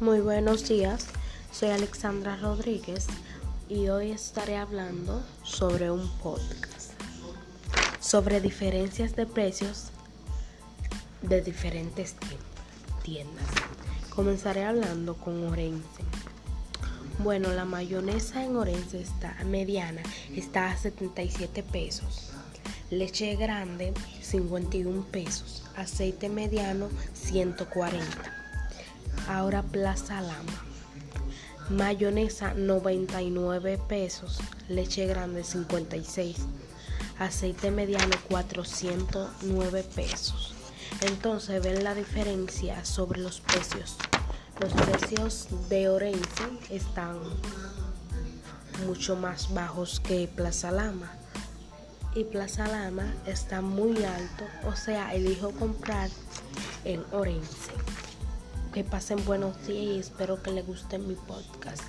Muy buenos días, soy Alexandra Rodríguez y hoy estaré hablando sobre un podcast sobre diferencias de precios de diferentes tiendas. Comenzaré hablando con Orense. Bueno, la mayonesa en Orense está mediana, está a 77 pesos. Leche grande 51 pesos. Aceite mediano 140. Ahora Plaza Lama. Mayonesa 99 pesos. Leche grande 56. Aceite mediano 409 pesos. Entonces ven la diferencia sobre los precios. Los precios de Orense están mucho más bajos que Plaza Lama. Y Plaza Lama está muy alto, o sea, elijo comprar en Orense. Que pasen buenos días y espero que les guste mi podcast.